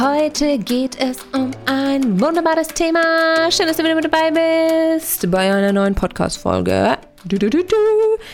Heute geht es um ein wunderbares Thema. Schön, dass du wieder mit dabei bist bei einer neuen Podcast-Folge.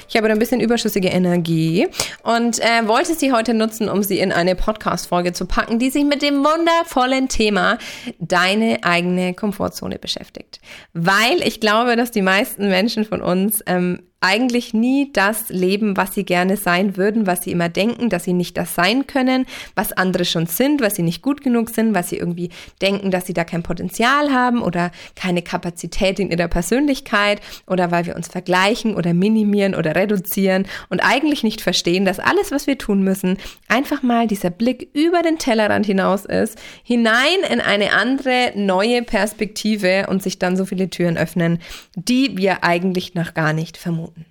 Ich habe ein bisschen überschüssige Energie und äh, wollte sie heute nutzen, um sie in eine Podcast-Folge zu packen, die sich mit dem wundervollen Thema deine eigene Komfortzone beschäftigt. Weil ich glaube, dass die meisten Menschen von uns ähm, eigentlich nie das leben, was sie gerne sein würden, was sie immer denken, dass sie nicht das sein können, was andere schon sind, was sie nicht gut genug sind, was sie irgendwie denken, dass sie da kein Potenzial haben oder keine Kapazität in ihrer Persönlichkeit oder weil wir uns vergleichen oder minimieren oder reduzieren und eigentlich nicht verstehen, dass alles, was wir tun müssen, einfach mal dieser Blick über den Tellerrand hinaus ist, hinein in eine andere, neue Perspektive und sich dann so viele Türen öffnen, die wir eigentlich noch gar nicht vermuten.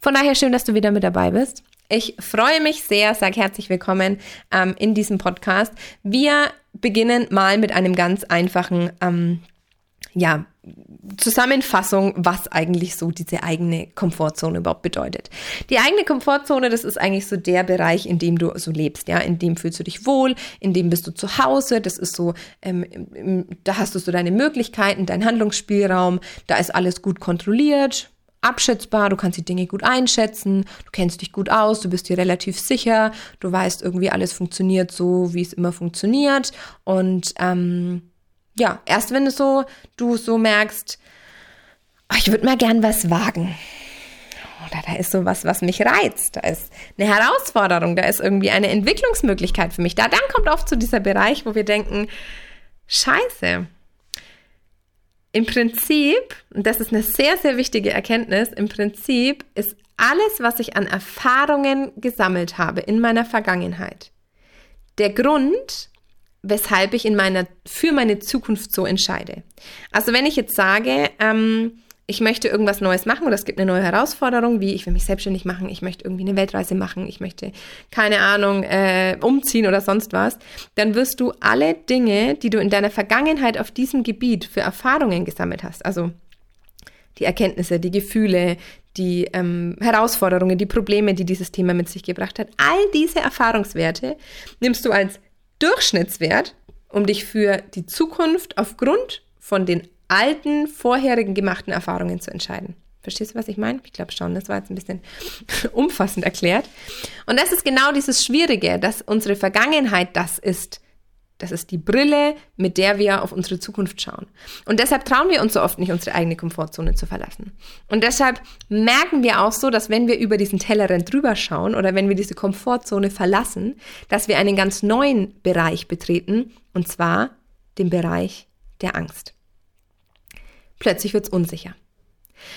Von daher schön, dass du wieder mit dabei bist. Ich freue mich sehr, sag herzlich willkommen ähm, in diesem Podcast. Wir beginnen mal mit einem ganz einfachen, ähm, ja, Zusammenfassung, was eigentlich so diese eigene Komfortzone überhaupt bedeutet. Die eigene Komfortzone, das ist eigentlich so der Bereich, in dem du so lebst, ja, in dem fühlst du dich wohl, in dem bist du zu Hause, das ist so, ähm, da hast du so deine Möglichkeiten, deinen Handlungsspielraum, da ist alles gut kontrolliert, abschätzbar, du kannst die Dinge gut einschätzen, du kennst dich gut aus, du bist dir relativ sicher, du weißt irgendwie, alles funktioniert so, wie es immer funktioniert. Und ähm, ja, erst wenn du so, du so merkst, oh, ich würde mal gern was wagen. Oder da ist so was, was mich reizt. Da ist eine Herausforderung, da ist irgendwie eine Entwicklungsmöglichkeit für mich. Da dann kommt oft zu so dieser Bereich, wo wir denken, Scheiße, im Prinzip, und das ist eine sehr, sehr wichtige Erkenntnis, im Prinzip ist alles, was ich an Erfahrungen gesammelt habe in meiner Vergangenheit, der Grund, weshalb ich in meiner, für meine Zukunft so entscheide. Also wenn ich jetzt sage, ähm, ich möchte irgendwas Neues machen oder es gibt eine neue Herausforderung, wie ich will mich selbstständig machen, ich möchte irgendwie eine Weltreise machen, ich möchte, keine Ahnung, äh, umziehen oder sonst was, dann wirst du alle Dinge, die du in deiner Vergangenheit auf diesem Gebiet für Erfahrungen gesammelt hast, also die Erkenntnisse, die Gefühle, die ähm, Herausforderungen, die Probleme, die dieses Thema mit sich gebracht hat, all diese Erfahrungswerte nimmst du als Durchschnittswert, um dich für die Zukunft aufgrund von den alten, vorherigen gemachten Erfahrungen zu entscheiden. Verstehst du, was ich meine? Ich glaube schon, das war jetzt ein bisschen umfassend erklärt. Und das ist genau dieses Schwierige, dass unsere Vergangenheit das ist. Das ist die Brille, mit der wir auf unsere Zukunft schauen. Und deshalb trauen wir uns so oft nicht, unsere eigene Komfortzone zu verlassen. Und deshalb merken wir auch so, dass wenn wir über diesen Tellerrand drüber schauen oder wenn wir diese Komfortzone verlassen, dass wir einen ganz neuen Bereich betreten, und zwar den Bereich der Angst. Plötzlich wird's unsicher.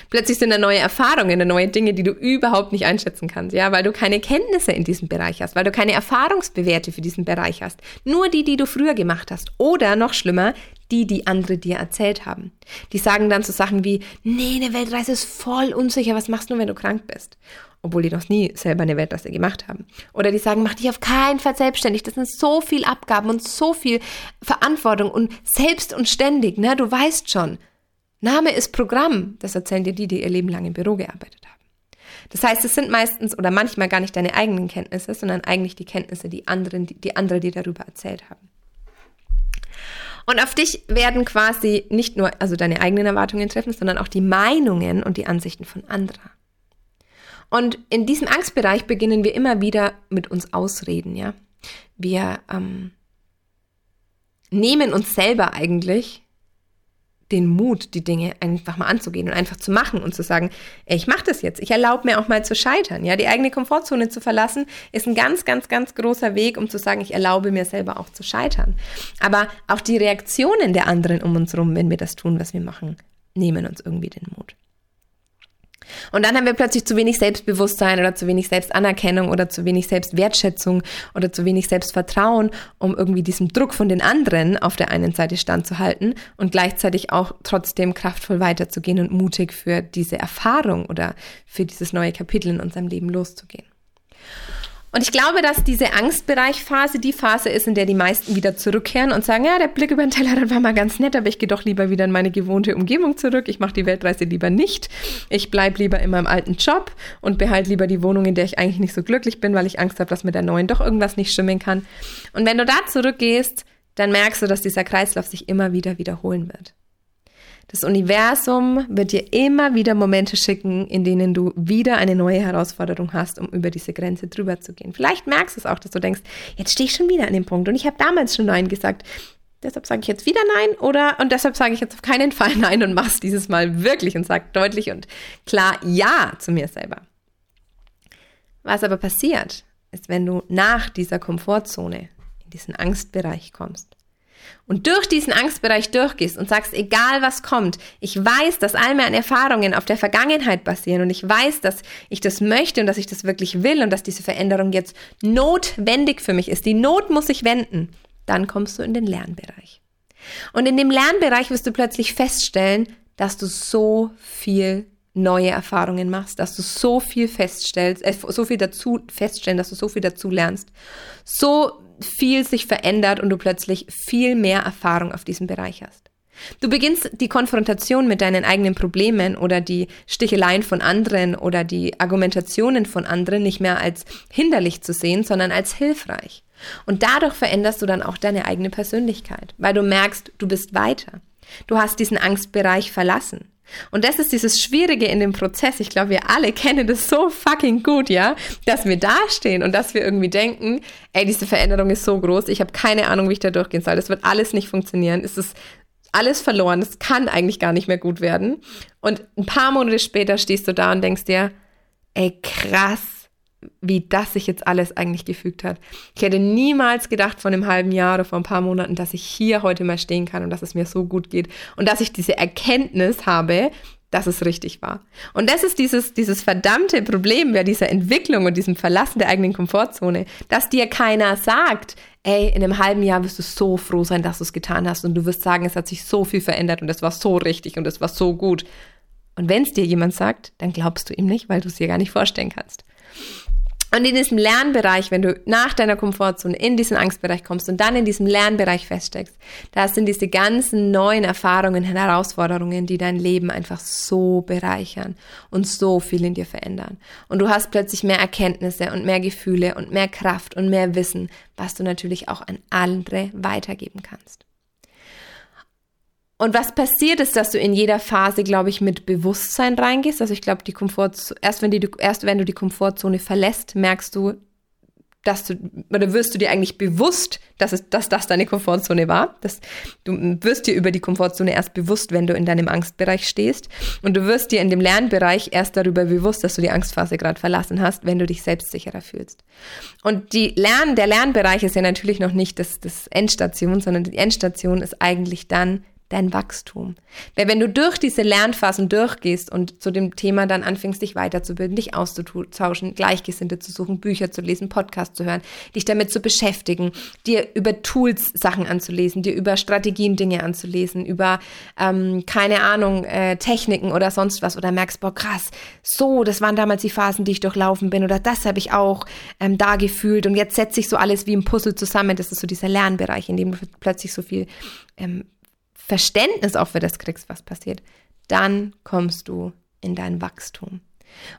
Plötzlich sind da neue Erfahrungen, da neue Dinge, die du überhaupt nicht einschätzen kannst, ja, weil du keine Kenntnisse in diesem Bereich hast, weil du keine Erfahrungsbewerte für diesen Bereich hast. Nur die, die du früher gemacht hast. Oder noch schlimmer, die, die andere dir erzählt haben. Die sagen dann so Sachen wie, nee, eine Weltreise ist voll unsicher, was machst du, wenn du krank bist? Obwohl die noch nie selber eine Weltreise gemacht haben. Oder die sagen, mach dich auf keinen Fall selbstständig. Das sind so viel Abgaben und so viel Verantwortung und selbst und ständig, ne? Du weißt schon. Name ist Programm. Das erzählen dir die, die ihr Leben lang im Büro gearbeitet haben. Das heißt, es sind meistens oder manchmal gar nicht deine eigenen Kenntnisse, sondern eigentlich die Kenntnisse, die anderen, die, die andere dir darüber erzählt haben. Und auf dich werden quasi nicht nur also deine eigenen Erwartungen treffen, sondern auch die Meinungen und die Ansichten von anderen. Und in diesem Angstbereich beginnen wir immer wieder mit uns Ausreden, ja. Wir ähm, nehmen uns selber eigentlich den Mut, die Dinge einfach mal anzugehen und einfach zu machen und zu sagen, ey, ich mache das jetzt. Ich erlaube mir auch mal zu scheitern. Ja, die eigene Komfortzone zu verlassen ist ein ganz, ganz, ganz großer Weg, um zu sagen, ich erlaube mir selber auch zu scheitern. Aber auch die Reaktionen der anderen um uns herum, wenn wir das tun, was wir machen, nehmen uns irgendwie den Mut. Und dann haben wir plötzlich zu wenig Selbstbewusstsein oder zu wenig Selbstanerkennung oder zu wenig Selbstwertschätzung oder zu wenig Selbstvertrauen, um irgendwie diesem Druck von den anderen auf der einen Seite standzuhalten und gleichzeitig auch trotzdem kraftvoll weiterzugehen und mutig für diese Erfahrung oder für dieses neue Kapitel in unserem Leben loszugehen. Und ich glaube, dass diese Angstbereichphase die Phase ist, in der die meisten wieder zurückkehren und sagen, ja, der Blick über den Tellerrand war mal ganz nett, aber ich gehe doch lieber wieder in meine gewohnte Umgebung zurück. Ich mache die Weltreise lieber nicht. Ich bleibe lieber in meinem alten Job und behalte lieber die Wohnung, in der ich eigentlich nicht so glücklich bin, weil ich Angst habe, dass mit der neuen doch irgendwas nicht stimmen kann. Und wenn du da zurückgehst, dann merkst du, dass dieser Kreislauf sich immer wieder wiederholen wird. Das Universum wird dir immer wieder Momente schicken, in denen du wieder eine neue Herausforderung hast, um über diese Grenze drüber zu gehen. Vielleicht merkst du es auch, dass du denkst, jetzt stehe ich schon wieder an dem Punkt und ich habe damals schon Nein gesagt. Deshalb sage ich jetzt wieder Nein oder und deshalb sage ich jetzt auf keinen Fall Nein und mach's dieses Mal wirklich und sag deutlich und klar Ja zu mir selber. Was aber passiert, ist, wenn du nach dieser Komfortzone in diesen Angstbereich kommst und durch diesen Angstbereich durchgehst und sagst, egal was kommt, ich weiß, dass all meine Erfahrungen auf der Vergangenheit basieren und ich weiß, dass ich das möchte und dass ich das wirklich will und dass diese Veränderung jetzt notwendig für mich ist. Die Not muss sich wenden. Dann kommst du in den Lernbereich. Und in dem Lernbereich wirst du plötzlich feststellen, dass du so viel neue Erfahrungen machst, dass du so viel feststellst, äh, so viel dazu feststellen, dass du so viel dazu lernst, so viel sich verändert und du plötzlich viel mehr Erfahrung auf diesem Bereich hast. Du beginnst die Konfrontation mit deinen eigenen Problemen oder die Sticheleien von anderen oder die Argumentationen von anderen nicht mehr als hinderlich zu sehen, sondern als hilfreich. Und dadurch veränderst du dann auch deine eigene Persönlichkeit, weil du merkst, du bist weiter. Du hast diesen Angstbereich verlassen. Und das ist dieses Schwierige in dem Prozess. Ich glaube, wir alle kennen das so fucking gut, ja, dass wir dastehen und dass wir irgendwie denken, ey, diese Veränderung ist so groß, ich habe keine Ahnung, wie ich da durchgehen soll. Das wird alles nicht funktionieren. Es ist alles verloren. Es kann eigentlich gar nicht mehr gut werden. Und ein paar Monate später stehst du da und denkst dir, ey, krass, wie das sich jetzt alles eigentlich gefügt hat. Ich hätte niemals gedacht von einem halben Jahr oder vor ein paar Monaten, dass ich hier heute mal stehen kann und dass es mir so gut geht und dass ich diese Erkenntnis habe, dass es richtig war. Und das ist dieses, dieses verdammte Problem bei dieser Entwicklung und diesem Verlassen der eigenen Komfortzone, dass dir keiner sagt, ey, in einem halben Jahr wirst du so froh sein, dass du es getan hast und du wirst sagen, es hat sich so viel verändert und es war so richtig und es war so gut. Und wenn es dir jemand sagt, dann glaubst du ihm nicht, weil du es dir gar nicht vorstellen kannst. Und in diesem Lernbereich, wenn du nach deiner Komfortzone in diesen Angstbereich kommst und dann in diesem Lernbereich feststeckst, da sind diese ganzen neuen Erfahrungen, Herausforderungen, die dein Leben einfach so bereichern und so viel in dir verändern. Und du hast plötzlich mehr Erkenntnisse und mehr Gefühle und mehr Kraft und mehr Wissen, was du natürlich auch an andere weitergeben kannst. Und was passiert ist, dass du in jeder Phase, glaube ich, mit Bewusstsein reingehst. Also ich glaube, die Komfortzone, erst wenn, die, erst wenn du die Komfortzone verlässt, merkst du, dass du, oder wirst du dir eigentlich bewusst, dass, es, dass das deine Komfortzone war. Das, du wirst dir über die Komfortzone erst bewusst, wenn du in deinem Angstbereich stehst. Und du wirst dir in dem Lernbereich erst darüber bewusst, dass du die Angstphase gerade verlassen hast, wenn du dich selbstsicherer fühlst. Und die Lern, der Lernbereich ist ja natürlich noch nicht das, das Endstation, sondern die Endstation ist eigentlich dann, dein Wachstum. Weil wenn du durch diese Lernphasen durchgehst und zu dem Thema dann anfängst, dich weiterzubilden, dich auszutauschen, Gleichgesinnte zu suchen, Bücher zu lesen, Podcasts zu hören, dich damit zu beschäftigen, dir über Tools Sachen anzulesen, dir über Strategien Dinge anzulesen, über, ähm, keine Ahnung, äh, Techniken oder sonst was oder merkst, boah, krass, so, das waren damals die Phasen, die ich durchlaufen bin oder das habe ich auch ähm, da gefühlt und jetzt setze ich so alles wie ein Puzzle zusammen. Das ist so dieser Lernbereich, in dem du plötzlich so viel ähm, Verständnis auch für das kriegst, was passiert, dann kommst du in dein Wachstum.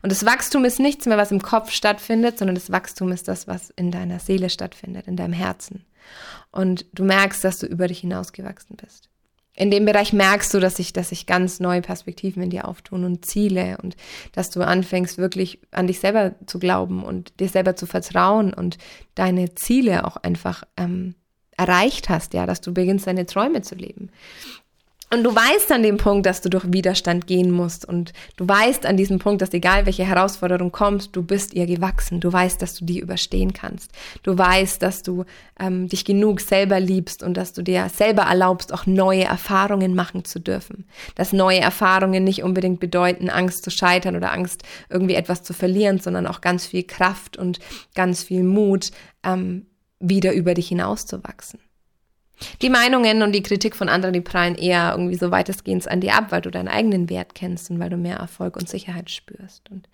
Und das Wachstum ist nichts mehr, was im Kopf stattfindet, sondern das Wachstum ist das, was in deiner Seele stattfindet, in deinem Herzen. Und du merkst, dass du über dich hinausgewachsen bist. In dem Bereich merkst du, dass sich, dass sich ganz neue Perspektiven in dir auftun und Ziele und dass du anfängst, wirklich an dich selber zu glauben und dir selber zu vertrauen und deine Ziele auch einfach ähm, erreicht hast, ja, dass du beginnst, deine Träume zu leben. Und du weißt an dem Punkt, dass du durch Widerstand gehen musst. Und du weißt an diesem Punkt, dass egal welche Herausforderung kommt, du bist ihr gewachsen. Du weißt, dass du die überstehen kannst. Du weißt, dass du ähm, dich genug selber liebst und dass du dir selber erlaubst, auch neue Erfahrungen machen zu dürfen. Dass neue Erfahrungen nicht unbedingt bedeuten, Angst zu scheitern oder Angst, irgendwie etwas zu verlieren, sondern auch ganz viel Kraft und ganz viel Mut, ähm, wieder über dich hinauszuwachsen. Die Meinungen und die Kritik von anderen, die prallen eher irgendwie so weitestgehend an dir ab, weil du deinen eigenen Wert kennst und weil du mehr Erfolg und Sicherheit spürst. Und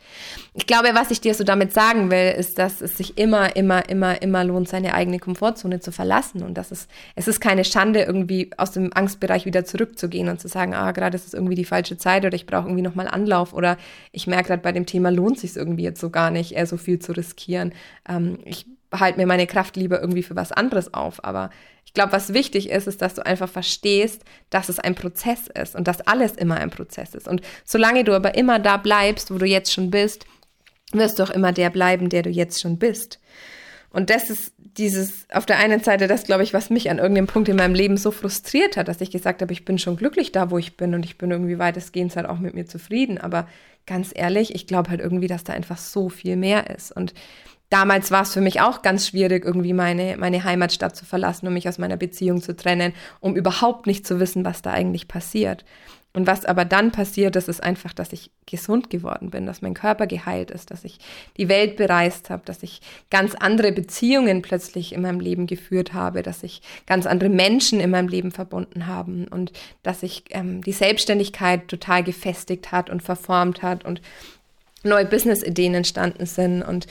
ich glaube, was ich dir so damit sagen will, ist, dass es sich immer, immer, immer, immer lohnt, seine eigene Komfortzone zu verlassen. Und dass es, es ist keine Schande, irgendwie aus dem Angstbereich wieder zurückzugehen und zu sagen, ah, gerade ist es irgendwie die falsche Zeit oder ich brauche irgendwie nochmal Anlauf oder ich merke gerade bei dem Thema lohnt sich irgendwie jetzt so gar nicht, eher so viel zu riskieren. Ähm, ich halte mir meine Kraft lieber irgendwie für was anderes auf. Aber ich glaube, was wichtig ist, ist, dass du einfach verstehst, dass es ein Prozess ist und dass alles immer ein Prozess ist. Und solange du aber immer da bleibst, wo du jetzt schon bist, wirst du auch immer der bleiben, der du jetzt schon bist. Und das ist dieses, auf der einen Seite das, glaube ich, was mich an irgendeinem Punkt in meinem Leben so frustriert hat, dass ich gesagt habe, ich bin schon glücklich da, wo ich bin und ich bin irgendwie weitestgehend halt auch mit mir zufrieden. Aber ganz ehrlich, ich glaube halt irgendwie, dass da einfach so viel mehr ist. Und damals war es für mich auch ganz schwierig, irgendwie meine, meine Heimatstadt zu verlassen, um mich aus meiner Beziehung zu trennen, um überhaupt nicht zu wissen, was da eigentlich passiert. Und was aber dann passiert, das ist einfach, dass ich gesund geworden bin, dass mein Körper geheilt ist, dass ich die Welt bereist habe, dass ich ganz andere Beziehungen plötzlich in meinem Leben geführt habe, dass ich ganz andere Menschen in meinem Leben verbunden haben und dass sich ähm, die Selbstständigkeit total gefestigt hat und verformt hat und neue Business-Ideen entstanden sind und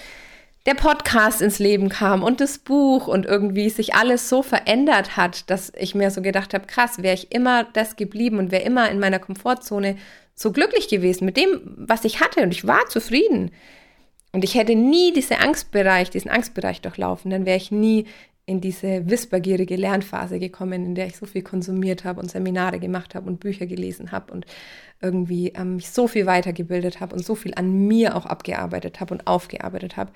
der Podcast ins Leben kam und das Buch und irgendwie sich alles so verändert hat, dass ich mir so gedacht habe, krass, wäre ich immer das geblieben und wäre immer in meiner Komfortzone so glücklich gewesen mit dem, was ich hatte und ich war zufrieden. Und ich hätte nie diesen Angstbereich, diesen Angstbereich durchlaufen, dann wäre ich nie in diese wissbegierige Lernphase gekommen, in der ich so viel konsumiert habe und Seminare gemacht habe und Bücher gelesen habe und irgendwie ähm, mich so viel weitergebildet habe und so viel an mir auch abgearbeitet habe und aufgearbeitet habe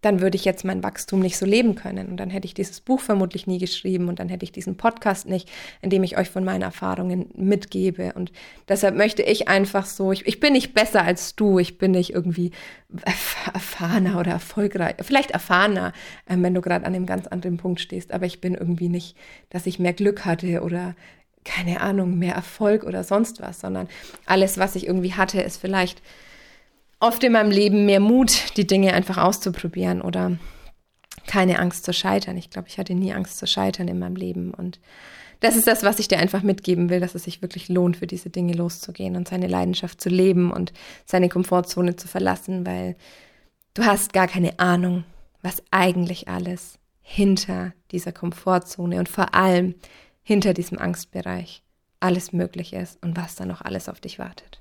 dann würde ich jetzt mein Wachstum nicht so leben können. Und dann hätte ich dieses Buch vermutlich nie geschrieben und dann hätte ich diesen Podcast nicht, in dem ich euch von meinen Erfahrungen mitgebe. Und deshalb möchte ich einfach so, ich, ich bin nicht besser als du, ich bin nicht irgendwie erfahrener oder erfolgreich, vielleicht erfahrener, äh, wenn du gerade an einem ganz anderen Punkt stehst, aber ich bin irgendwie nicht, dass ich mehr Glück hatte oder keine Ahnung, mehr Erfolg oder sonst was, sondern alles, was ich irgendwie hatte, ist vielleicht oft in meinem Leben mehr Mut, die Dinge einfach auszuprobieren oder keine Angst zu scheitern. Ich glaube, ich hatte nie Angst zu scheitern in meinem Leben. Und das ist das, was ich dir einfach mitgeben will, dass es sich wirklich lohnt, für diese Dinge loszugehen und seine Leidenschaft zu leben und seine Komfortzone zu verlassen, weil du hast gar keine Ahnung, was eigentlich alles hinter dieser Komfortzone und vor allem hinter diesem Angstbereich alles möglich ist und was da noch alles auf dich wartet.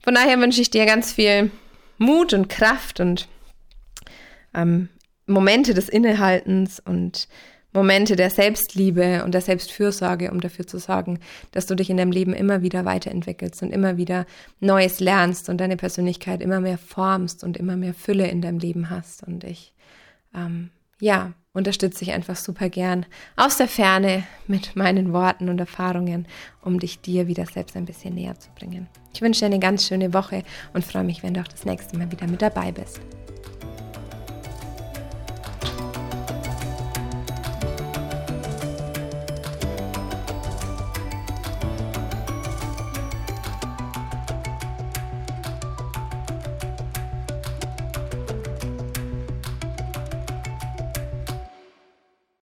Von daher wünsche ich dir ganz viel Mut und Kraft und ähm, Momente des Innehaltens und Momente der Selbstliebe und der Selbstfürsorge, um dafür zu sorgen, dass du dich in deinem Leben immer wieder weiterentwickelst und immer wieder Neues lernst und deine Persönlichkeit immer mehr formst und immer mehr Fülle in deinem Leben hast. Und ich, ähm, ja, unterstütze ich einfach super gern aus der Ferne mit meinen Worten und Erfahrungen, um dich dir wieder selbst ein bisschen näher zu bringen. Ich wünsche dir eine ganz schöne Woche und freue mich, wenn du auch das nächste Mal wieder mit dabei bist.